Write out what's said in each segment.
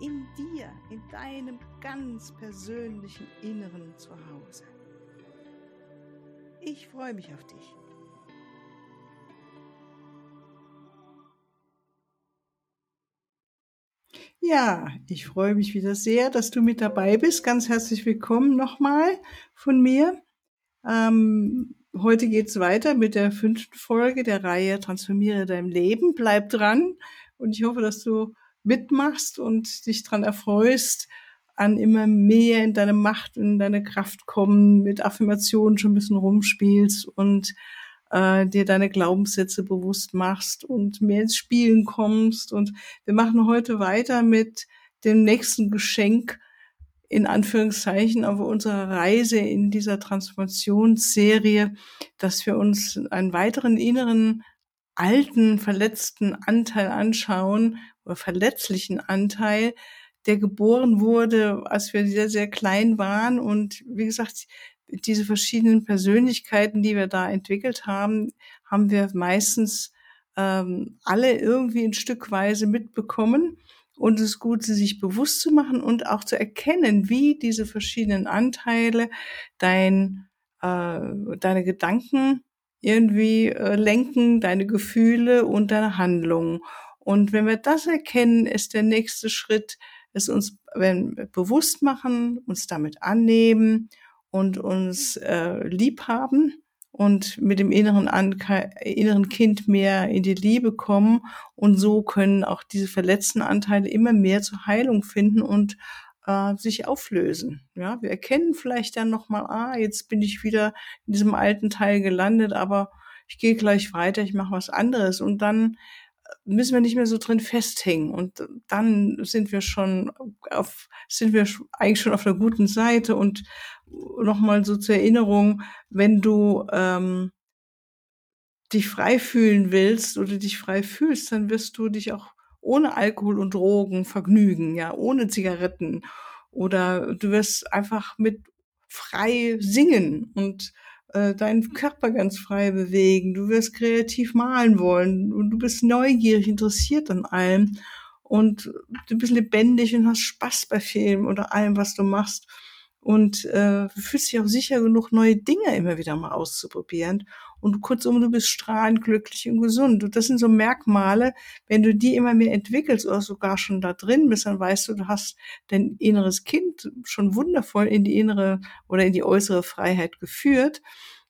in dir, in deinem ganz persönlichen Inneren zu Hause. Ich freue mich auf dich. Ja, ich freue mich wieder sehr, dass du mit dabei bist. Ganz herzlich willkommen nochmal von mir. Ähm, heute geht's weiter mit der fünften Folge der Reihe Transformiere dein Leben. Bleib dran und ich hoffe, dass du mitmachst und dich dran erfreust, an immer mehr in deine Macht, in deine Kraft kommen, mit Affirmationen schon ein bisschen rumspielst und äh, dir deine Glaubenssätze bewusst machst und mehr ins Spielen kommst. Und wir machen heute weiter mit dem nächsten Geschenk, in Anführungszeichen, auf unserer Reise in dieser Transformationsserie, dass wir uns einen weiteren inneren alten, verletzten Anteil anschauen oder verletzlichen Anteil, der geboren wurde, als wir sehr, sehr klein waren. Und wie gesagt, diese verschiedenen Persönlichkeiten, die wir da entwickelt haben, haben wir meistens ähm, alle irgendwie ein Stückweise mitbekommen. Und es ist gut, sie sich bewusst zu machen und auch zu erkennen, wie diese verschiedenen Anteile dein, äh, deine Gedanken irgendwie äh, lenken, deine Gefühle und deine Handlungen. Und wenn wir das erkennen, ist der nächste Schritt, es uns wenn bewusst machen, uns damit annehmen und uns äh, lieb haben und mit dem inneren, An inneren Kind mehr in die Liebe kommen. Und so können auch diese verletzten Anteile immer mehr zur Heilung finden und äh, sich auflösen. Ja, wir erkennen vielleicht dann nochmal, ah, jetzt bin ich wieder in diesem alten Teil gelandet, aber ich gehe gleich weiter, ich mache was anderes. Und dann äh, müssen wir nicht mehr so drin festhängen. Und dann sind wir schon auf sind wir eigentlich schon auf der guten Seite. Und nochmal so zur Erinnerung, wenn du ähm, dich frei fühlen willst oder dich frei fühlst, dann wirst du dich auch ohne Alkohol und Drogen vergnügen, ja, ohne Zigaretten. Oder du wirst einfach mit frei singen und äh, deinen Körper ganz frei bewegen. Du wirst kreativ malen wollen und du bist neugierig, interessiert an allem und du bist lebendig und hast Spaß bei Filmen oder allem, was du machst. Und äh, fühlst dich auch sicher genug, neue Dinge immer wieder mal auszuprobieren. Und kurzum, du bist strahlend glücklich und gesund. Und das sind so Merkmale, wenn du die immer mehr entwickelst oder sogar schon da drin bist, dann weißt du, du hast dein inneres Kind schon wundervoll in die innere oder in die äußere Freiheit geführt.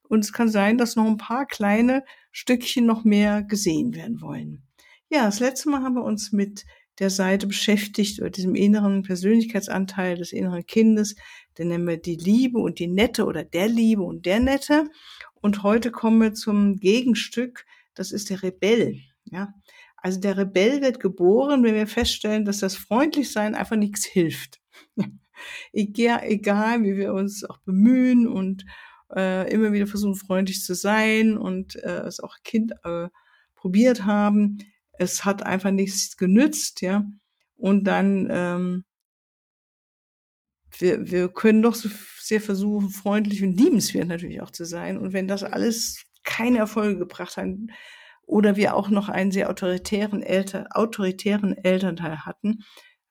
Und es kann sein, dass noch ein paar kleine Stückchen noch mehr gesehen werden wollen. Ja, das letzte Mal haben wir uns mit der Seite beschäftigt oder diesem inneren Persönlichkeitsanteil des inneren Kindes. Den nennen wir die Liebe und die Nette oder der Liebe und der Nette. Und heute kommen wir zum Gegenstück, das ist der Rebell. Ja, also der Rebell wird geboren, wenn wir feststellen, dass das Freundlichsein einfach nichts hilft. egal, egal, wie wir uns auch bemühen und äh, immer wieder versuchen, freundlich zu sein und äh, es auch Kind äh, probiert haben, es hat einfach nichts genützt, ja. Und dann ähm, wir, wir können doch so sehr versuchen, freundlich und liebenswert natürlich auch zu sein. Und wenn das alles keine Erfolge gebracht hat oder wir auch noch einen sehr autoritären, Eltern, autoritären Elternteil hatten,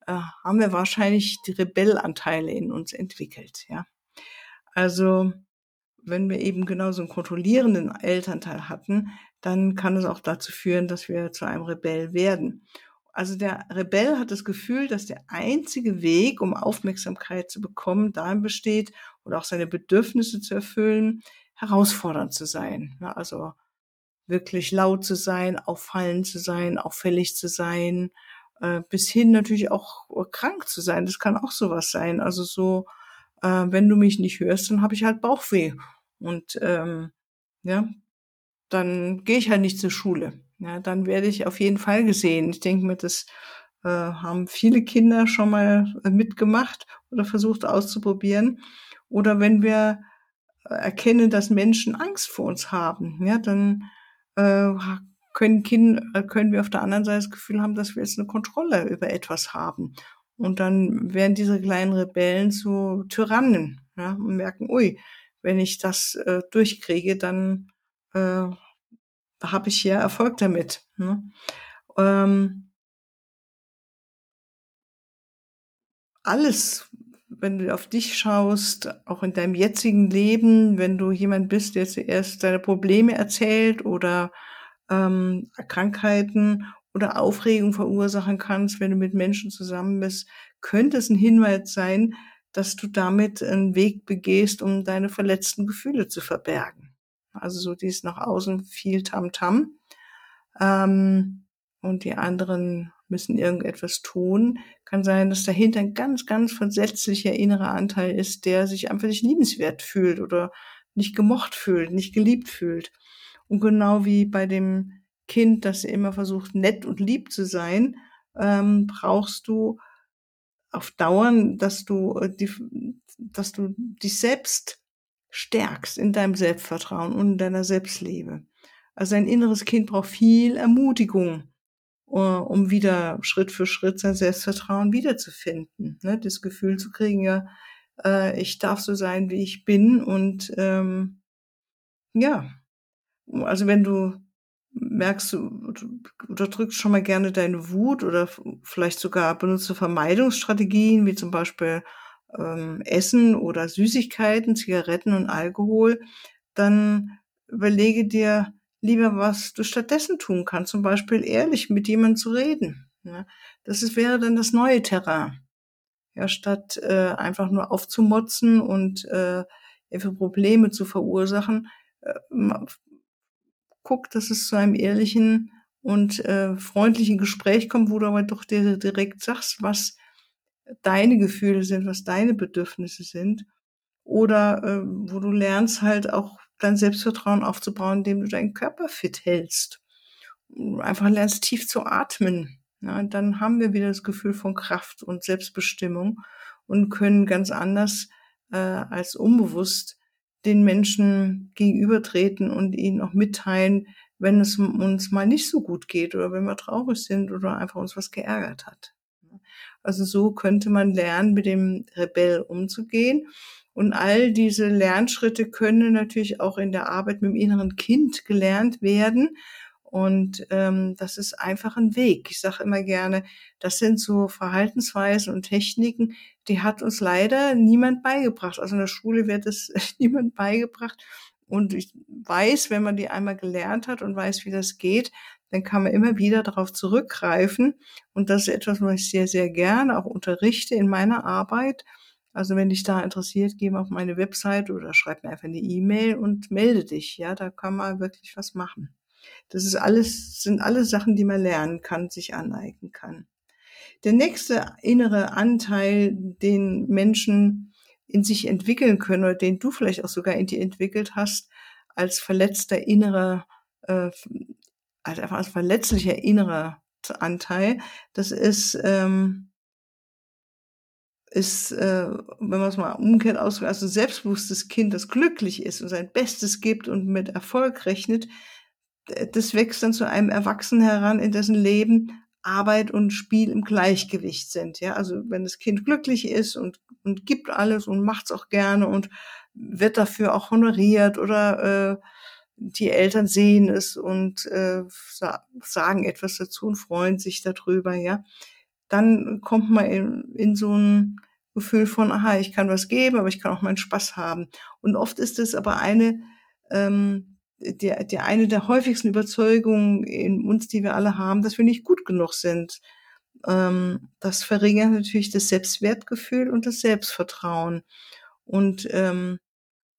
äh, haben wir wahrscheinlich die Rebellanteile in uns entwickelt. Ja, also wenn wir eben genau so einen kontrollierenden Elternteil hatten, dann kann es auch dazu führen, dass wir zu einem Rebell werden. Also der Rebell hat das Gefühl, dass der einzige Weg, um Aufmerksamkeit zu bekommen, darin besteht oder auch seine Bedürfnisse zu erfüllen, herausfordernd zu sein. Also wirklich laut zu sein, auffallend zu sein, auffällig zu sein, äh, bis hin natürlich auch krank zu sein. Das kann auch sowas sein. Also so, äh, wenn du mich nicht hörst, dann habe ich halt Bauchweh. Und ähm, ja, dann gehe ich halt nicht zur Schule ja, dann werde ich auf jeden Fall gesehen. Ich denke mir, das äh, haben viele Kinder schon mal äh, mitgemacht oder versucht auszuprobieren. Oder wenn wir äh, erkennen, dass Menschen Angst vor uns haben, ja, dann äh, können, kind, äh, können wir auf der anderen Seite das Gefühl haben, dass wir jetzt eine Kontrolle über etwas haben. Und dann werden diese kleinen Rebellen zu Tyrannen ja, und merken, ui, wenn ich das äh, durchkriege, dann äh, habe ich hier Erfolg damit. Ne? Ähm, alles, wenn du auf dich schaust, auch in deinem jetzigen Leben, wenn du jemand bist, der zuerst deine Probleme erzählt oder ähm, Krankheiten oder Aufregung verursachen kannst, wenn du mit Menschen zusammen bist, könnte es ein Hinweis sein, dass du damit einen Weg begehst, um deine verletzten Gefühle zu verbergen. Also so dies nach außen viel Tamtam. Ähm, und die anderen müssen irgendetwas tun. Kann sein, dass dahinter ein ganz, ganz versetzlicher innerer Anteil ist, der sich einfach nicht liebenswert fühlt oder nicht gemocht fühlt, nicht geliebt fühlt. Und genau wie bei dem Kind, das immer versucht, nett und lieb zu sein, ähm, brauchst du auf Dauern, dass du, äh, die, dass du dich selbst stärkst in deinem Selbstvertrauen und in deiner Selbstliebe. Also ein inneres Kind braucht viel Ermutigung, uh, um wieder Schritt für Schritt sein Selbstvertrauen wiederzufinden. Ne? Das Gefühl zu kriegen, ja, äh, ich darf so sein, wie ich bin und ähm, ja, also wenn du merkst, du, unterdrückst schon mal gerne deine Wut oder vielleicht sogar benutzt du Vermeidungsstrategien, wie zum Beispiel ähm, Essen oder Süßigkeiten, Zigaretten und Alkohol, dann überlege dir lieber, was du stattdessen tun kannst. Zum Beispiel ehrlich mit jemandem zu reden. Ja, das ist, wäre dann das neue Terrain. Ja, statt äh, einfach nur aufzumotzen und äh, für Probleme zu verursachen, äh, guck, dass es zu einem ehrlichen und äh, freundlichen Gespräch kommt, wo du aber doch dir direkt sagst, was deine Gefühle sind, was deine Bedürfnisse sind. Oder äh, wo du lernst halt auch dein Selbstvertrauen aufzubauen, indem du deinen Körper fit hältst. Einfach lernst tief zu atmen. Ja, dann haben wir wieder das Gefühl von Kraft und Selbstbestimmung und können ganz anders äh, als unbewusst den Menschen gegenübertreten und ihnen auch mitteilen, wenn es uns mal nicht so gut geht oder wenn wir traurig sind oder einfach uns was geärgert hat. Also so könnte man lernen, mit dem Rebell umzugehen. Und all diese Lernschritte können natürlich auch in der Arbeit mit dem inneren Kind gelernt werden. Und ähm, das ist einfach ein Weg. Ich sage immer gerne, das sind so Verhaltensweisen und Techniken, die hat uns leider niemand beigebracht. Also in der Schule wird es niemand beigebracht. Und ich weiß, wenn man die einmal gelernt hat und weiß, wie das geht, dann kann man immer wieder darauf zurückgreifen. Und das ist etwas, was ich sehr, sehr gerne auch unterrichte in meiner Arbeit. Also wenn dich da interessiert, geh mal auf meine Website oder schreib mir einfach eine E-Mail und melde dich. Ja, da kann man wirklich was machen. Das ist alles, sind alle Sachen, die man lernen kann, sich aneignen kann. Der nächste innere Anteil, den Menschen in sich entwickeln können oder den du vielleicht auch sogar in dir entwickelt hast, als verletzter innerer, äh, als einfach als verletzlicher innerer Anteil, das ist, ähm, ist, äh, wenn man es mal umgekehrt ausdrückt, also ein selbstbewusstes Kind, das glücklich ist und sein Bestes gibt und mit Erfolg rechnet, das wächst dann zu einem Erwachsenen heran, in dessen Leben Arbeit und Spiel im Gleichgewicht sind. Ja, also wenn das Kind glücklich ist und, und gibt alles und macht's auch gerne und wird dafür auch honoriert oder äh, die Eltern sehen es und äh, sagen etwas dazu und freuen sich darüber, ja, dann kommt man in, in so ein Gefühl von, aha, ich kann was geben, aber ich kann auch meinen Spaß haben. Und oft ist es aber eine ähm, der, der eine der häufigsten Überzeugungen in uns, die wir alle haben, dass wir nicht gut genug sind. Ähm, das verringert natürlich das Selbstwertgefühl und das Selbstvertrauen. Und, ähm,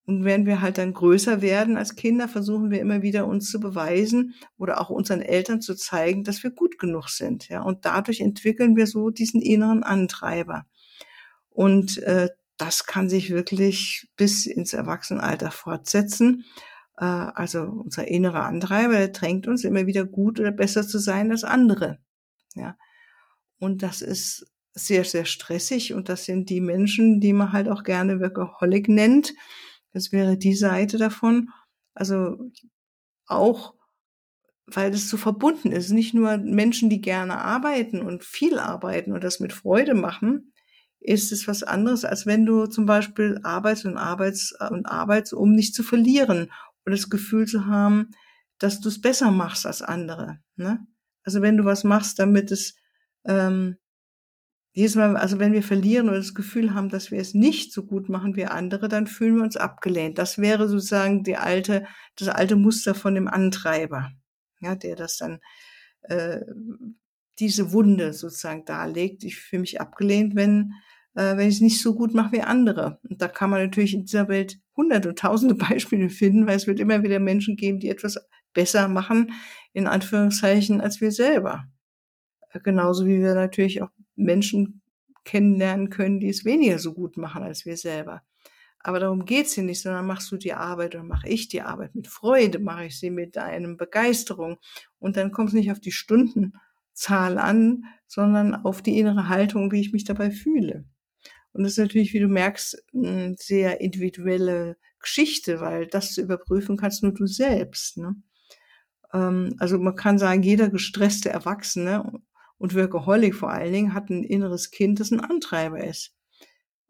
und wenn wir halt dann größer werden als Kinder, versuchen wir immer wieder uns zu beweisen oder auch unseren Eltern zu zeigen, dass wir gut genug sind. Ja, und dadurch entwickeln wir so diesen inneren Antreiber. Und äh, das kann sich wirklich bis ins Erwachsenenalter fortsetzen. Äh, also unser innerer Antreiber, der drängt uns immer wieder gut oder besser zu sein als andere. Ja. Und das ist sehr, sehr stressig. Und das sind die Menschen, die man halt auch gerne Workaholic nennt. Das wäre die Seite davon. Also auch, weil es so verbunden ist. Nicht nur Menschen, die gerne arbeiten und viel arbeiten und das mit Freude machen, ist es was anderes, als wenn du zum Beispiel arbeitest und arbeitest und arbeitest, um nicht zu verlieren und das Gefühl zu haben, dass du es besser machst als andere. Ne? Also wenn du was machst, damit es ähm, jedes Mal, also wenn wir verlieren oder das Gefühl haben, dass wir es nicht so gut machen wie andere, dann fühlen wir uns abgelehnt. Das wäre sozusagen die alte, das alte Muster von dem Antreiber, ja, der das dann äh, diese Wunde sozusagen darlegt. Ich fühle mich abgelehnt, wenn äh, wenn ich es nicht so gut mache wie andere. Und da kann man natürlich in dieser Welt hunderte, tausende Beispiele finden, weil es wird immer wieder Menschen geben, die etwas besser machen, in Anführungszeichen, als wir selber. Genauso wie wir natürlich auch Menschen kennenlernen können, die es weniger so gut machen als wir selber. Aber darum geht's hier nicht, sondern machst du die Arbeit oder mache ich die Arbeit mit Freude, mache ich sie mit einem Begeisterung. Und dann kommt es nicht auf die Stundenzahl an, sondern auf die innere Haltung, wie ich mich dabei fühle. Und das ist natürlich, wie du merkst, eine sehr individuelle Geschichte, weil das zu überprüfen kannst nur du selbst. Ne? Ähm, also man kann sagen, jeder gestresste Erwachsene und Workaholic vor allen Dingen hat ein inneres Kind, das ein Antreiber ist.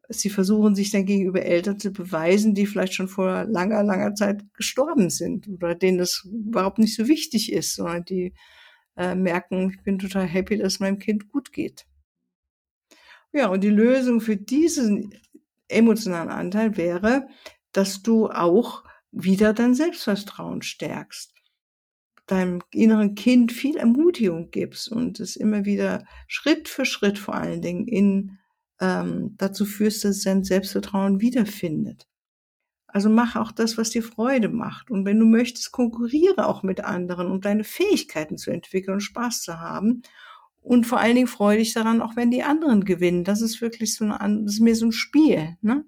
Sie versuchen sich dann gegenüber Eltern zu beweisen, die vielleicht schon vor langer, langer Zeit gestorben sind oder denen das überhaupt nicht so wichtig ist, sondern die äh, merken, ich bin total happy, dass meinem Kind gut geht. Ja, und die Lösung für diesen emotionalen Anteil wäre, dass du auch wieder dein Selbstvertrauen stärkst deinem inneren Kind viel Ermutigung gibst und es immer wieder Schritt für Schritt vor allen Dingen in ähm, dazu führst, dass es sein Selbstvertrauen wiederfindet. Also mach auch das, was dir Freude macht. Und wenn du möchtest, konkurriere auch mit anderen, um deine Fähigkeiten zu entwickeln und Spaß zu haben. Und vor allen Dingen freue dich daran, auch wenn die anderen gewinnen. Das ist wirklich so ein, das ist mir so ein Spiel. Ne?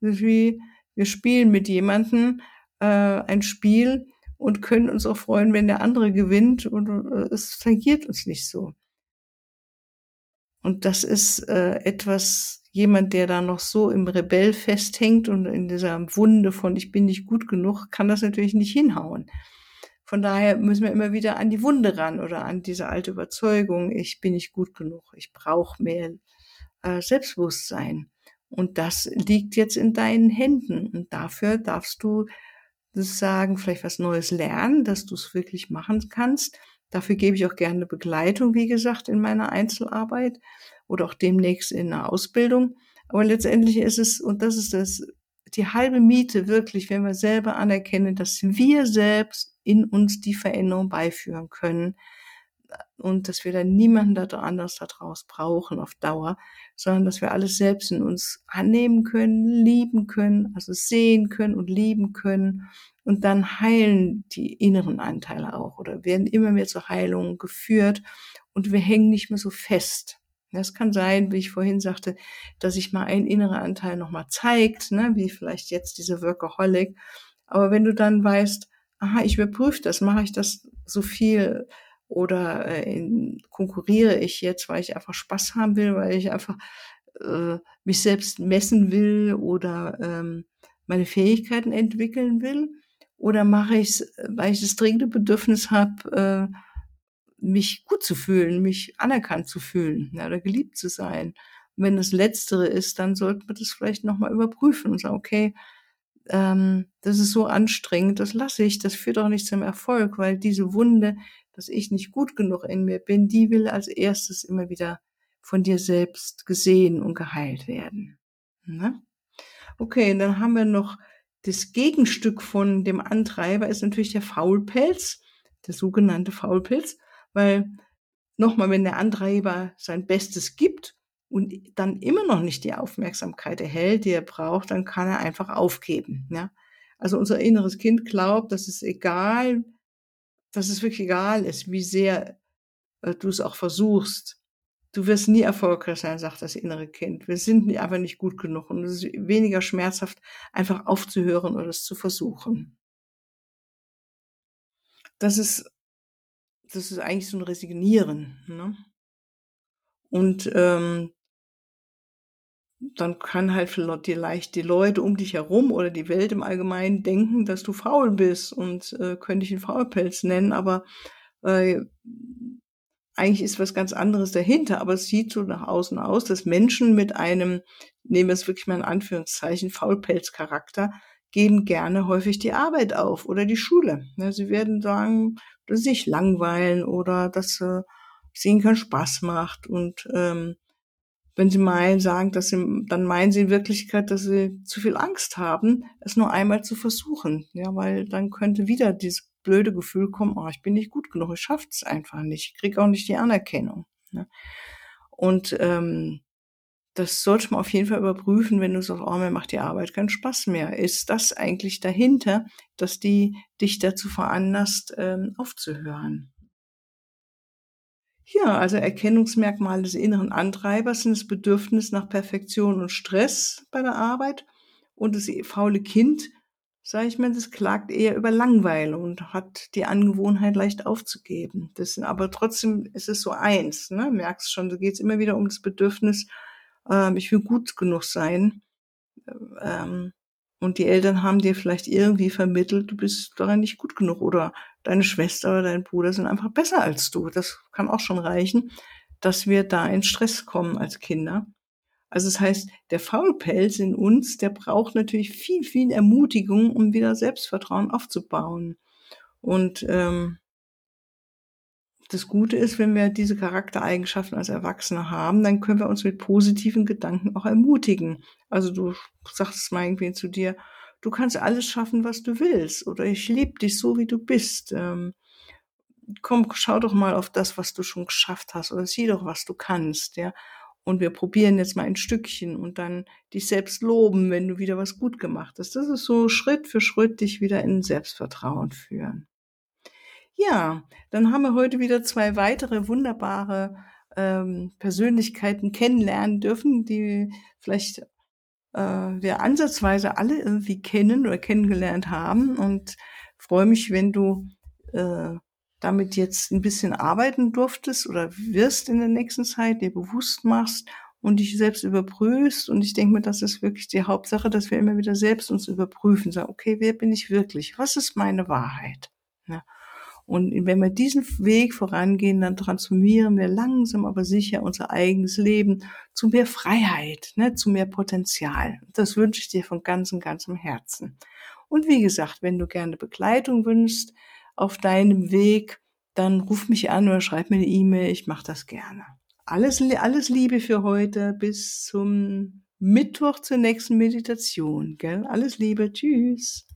Wie wir spielen mit jemandem äh, ein Spiel, und können uns auch freuen, wenn der andere gewinnt und äh, es tangiert uns nicht so. Und das ist äh, etwas, jemand, der da noch so im Rebell festhängt und in dieser Wunde von ich bin nicht gut genug, kann das natürlich nicht hinhauen. Von daher müssen wir immer wieder an die Wunde ran oder an diese alte Überzeugung, ich bin nicht gut genug, ich brauche mehr äh, Selbstbewusstsein. Und das liegt jetzt in deinen Händen. Und dafür darfst du sagen, vielleicht was Neues lernen, dass du es wirklich machen kannst. Dafür gebe ich auch gerne Begleitung, wie gesagt, in meiner Einzelarbeit oder auch demnächst in einer Ausbildung. Aber letztendlich ist es, und das ist das, die halbe Miete wirklich, wenn wir selber anerkennen, dass wir selbst in uns die Veränderung beiführen können, und dass wir dann niemanden da anders daraus brauchen auf Dauer, sondern dass wir alles selbst in uns annehmen können, lieben können, also sehen können und lieben können. Und dann heilen die inneren Anteile auch oder werden immer mehr zur Heilung geführt und wir hängen nicht mehr so fest. Das kann sein, wie ich vorhin sagte, dass sich mal ein innerer Anteil nochmal zeigt, ne, wie vielleicht jetzt diese Workaholic. Aber wenn du dann weißt, aha, ich überprüfe das, mache ich das so viel, oder äh, in, konkurriere ich jetzt, weil ich einfach Spaß haben will, weil ich einfach äh, mich selbst messen will oder ähm, meine Fähigkeiten entwickeln will? Oder mache ich es, weil ich das dringende Bedürfnis habe, äh, mich gut zu fühlen, mich anerkannt zu fühlen ja, oder geliebt zu sein? Und wenn das Letztere ist, dann sollte man das vielleicht nochmal überprüfen und sagen, okay, ähm, das ist so anstrengend, das lasse ich, das führt auch nicht zum Erfolg, weil diese Wunde, dass ich nicht gut genug in mir bin, die will als erstes immer wieder von dir selbst gesehen und geheilt werden. Ne? Okay, dann haben wir noch das Gegenstück von dem Antreiber ist natürlich der Faulpelz, der sogenannte Faulpelz, weil nochmal, wenn der Antreiber sein Bestes gibt und dann immer noch nicht die Aufmerksamkeit erhält, die er braucht, dann kann er einfach aufgeben. Ja? Also unser inneres Kind glaubt, dass es egal, dass es wirklich egal ist, wie sehr äh, du es auch versuchst. Du wirst nie erfolgreich sein, sagt das innere Kind. Wir sind einfach nicht gut genug und es ist weniger schmerzhaft, einfach aufzuhören oder es zu versuchen. Das ist, das ist eigentlich so ein Resignieren. Ne? Und ähm, dann kann halt vielleicht die Leute um dich herum oder die Welt im Allgemeinen denken, dass du faul bist und äh, könnte ich einen Faulpelz nennen, aber äh, eigentlich ist was ganz anderes dahinter, aber es sieht so nach außen aus, dass Menschen mit einem, nehmen wir es wirklich mal in Anführungszeichen, Faulpelzcharakter, geben gerne häufig die Arbeit auf oder die Schule. Ja, sie werden sagen, dass sie sich langweilen oder dass äh, es ihnen keinen Spaß macht und ähm, wenn sie meinen, sagen, dass sie, dann meinen sie in Wirklichkeit, dass sie zu viel Angst haben, es nur einmal zu versuchen. Ja, weil dann könnte wieder dieses blöde Gefühl kommen, oh, ich bin nicht gut genug, ich schaff's einfach nicht, ich krieg auch nicht die Anerkennung. Ne? Und ähm, das sollte man auf jeden Fall überprüfen, wenn du sagst, oh, mir macht die Arbeit keinen Spaß mehr. Ist das eigentlich dahinter, dass die dich dazu veranlasst, ähm, aufzuhören? Ja, also Erkennungsmerkmale des inneren Antreibers sind das Bedürfnis nach Perfektion und Stress bei der Arbeit und das faule Kind, sage ich mal, das klagt eher über Langeweile und hat die Angewohnheit leicht aufzugeben. Das sind aber trotzdem ist es so eins, ne? Merkst schon, da geht es immer wieder um das Bedürfnis, ähm, ich will gut genug sein. Ähm, und die Eltern haben dir vielleicht irgendwie vermittelt, du bist daran nicht gut genug oder deine Schwester oder dein Bruder sind einfach besser als du. Das kann auch schon reichen, dass wir da in Stress kommen als Kinder. Also das heißt, der Faulpelz in uns, der braucht natürlich viel, viel Ermutigung, um wieder Selbstvertrauen aufzubauen. Und ähm, das Gute ist, wenn wir diese Charaktereigenschaften als Erwachsene haben, dann können wir uns mit positiven Gedanken auch ermutigen. Also du sagst mal irgendwie zu dir, du kannst alles schaffen, was du willst, oder ich liebe dich so, wie du bist. Ähm, komm, schau doch mal auf das, was du schon geschafft hast, oder sieh doch, was du kannst, ja. Und wir probieren jetzt mal ein Stückchen und dann dich selbst loben, wenn du wieder was gut gemacht hast. Das ist so Schritt für Schritt dich wieder in Selbstvertrauen führen. Ja, dann haben wir heute wieder zwei weitere wunderbare ähm, Persönlichkeiten kennenlernen dürfen, die vielleicht äh, wir ansatzweise alle irgendwie kennen oder kennengelernt haben und freue mich, wenn du äh, damit jetzt ein bisschen arbeiten durftest oder wirst in der nächsten Zeit, dir bewusst machst und dich selbst überprüfst. Und ich denke mir, das ist wirklich die Hauptsache, dass wir immer wieder selbst uns überprüfen, sagen, okay, wer bin ich wirklich? Was ist meine Wahrheit? Ja. Und wenn wir diesen Weg vorangehen, dann transformieren wir langsam aber sicher unser eigenes Leben zu mehr Freiheit, ne, zu mehr Potenzial. Das wünsche ich dir von ganzem, ganzem Herzen. Und wie gesagt, wenn du gerne Begleitung wünschst auf deinem Weg, dann ruf mich an oder schreib mir eine E-Mail. Ich mache das gerne. Alles, alles Liebe für heute. Bis zum Mittwoch zur nächsten Meditation. Gell? Alles Liebe. Tschüss.